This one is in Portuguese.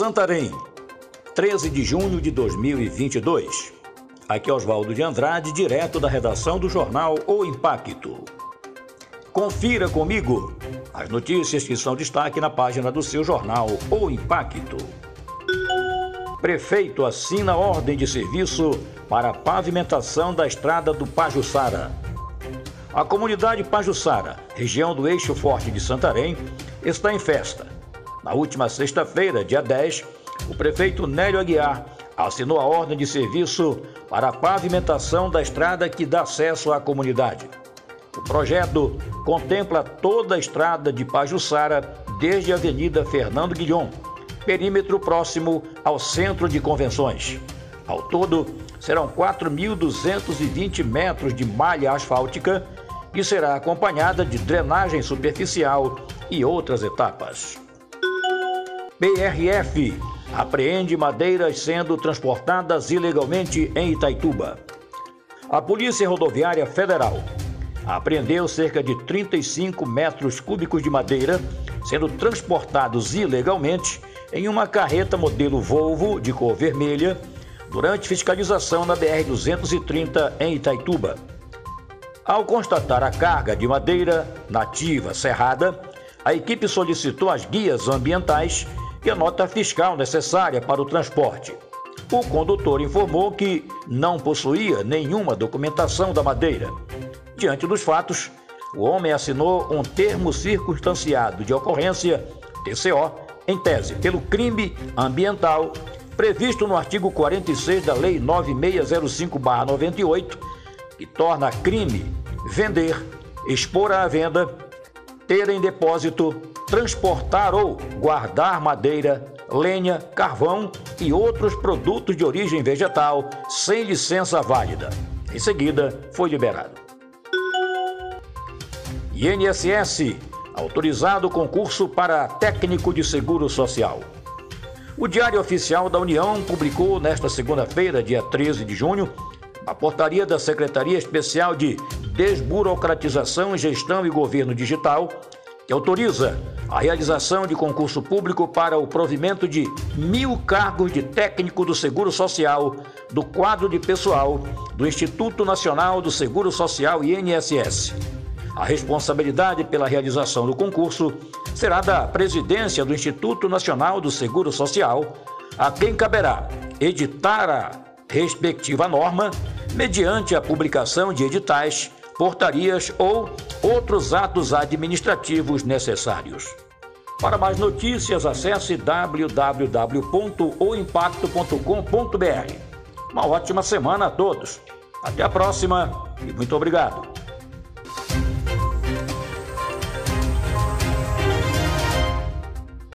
Santarém, 13 de junho de 2022. Aqui é Oswaldo de Andrade, direto da redação do jornal O Impacto. Confira comigo as notícias que são destaque na página do seu jornal O Impacto. Prefeito assina ordem de serviço para a pavimentação da estrada do Pajuçara. A comunidade Pajuçara, região do Eixo Forte de Santarém, está em festa. Na última sexta-feira, dia 10, o prefeito Nélio Aguiar assinou a ordem de serviço para a pavimentação da estrada que dá acesso à comunidade. O projeto contempla toda a estrada de Pajuçara, desde a Avenida Fernando Guilhom, perímetro próximo ao centro de convenções. Ao todo, serão 4.220 metros de malha asfáltica, que será acompanhada de drenagem superficial e outras etapas. PRF apreende madeiras sendo transportadas ilegalmente em Itaituba. A Polícia Rodoviária Federal apreendeu cerca de 35 metros cúbicos de madeira sendo transportados ilegalmente em uma carreta modelo Volvo de cor vermelha durante fiscalização na BR-230 em Itaituba. Ao constatar a carga de madeira nativa serrada, a equipe solicitou as guias ambientais e a nota fiscal necessária para o transporte. O condutor informou que não possuía nenhuma documentação da madeira. Diante dos fatos, o homem assinou um termo circunstanciado de ocorrência, TCO, em tese pelo crime ambiental previsto no artigo 46 da Lei 9605-98, que torna crime vender, expor à venda, ter em depósito, transportar ou guardar madeira, lenha, carvão e outros produtos de origem vegetal sem licença válida. Em seguida, foi liberado. INSS autorizado concurso para técnico de seguro social. O Diário Oficial da União publicou nesta segunda-feira, dia 13 de junho, a portaria da Secretaria Especial de Desburocratização, Gestão e Governo Digital, que autoriza a realização de concurso público para o provimento de mil cargos de técnico do Seguro Social do quadro de pessoal do Instituto Nacional do Seguro Social INSS. A responsabilidade pela realização do concurso será da presidência do Instituto Nacional do Seguro Social, a quem caberá editar a respectiva norma mediante a publicação de editais, portarias ou outros atos administrativos necessários. Para mais notícias, acesse www.oimpacto.com.br. Uma ótima semana a todos. Até a próxima e muito obrigado.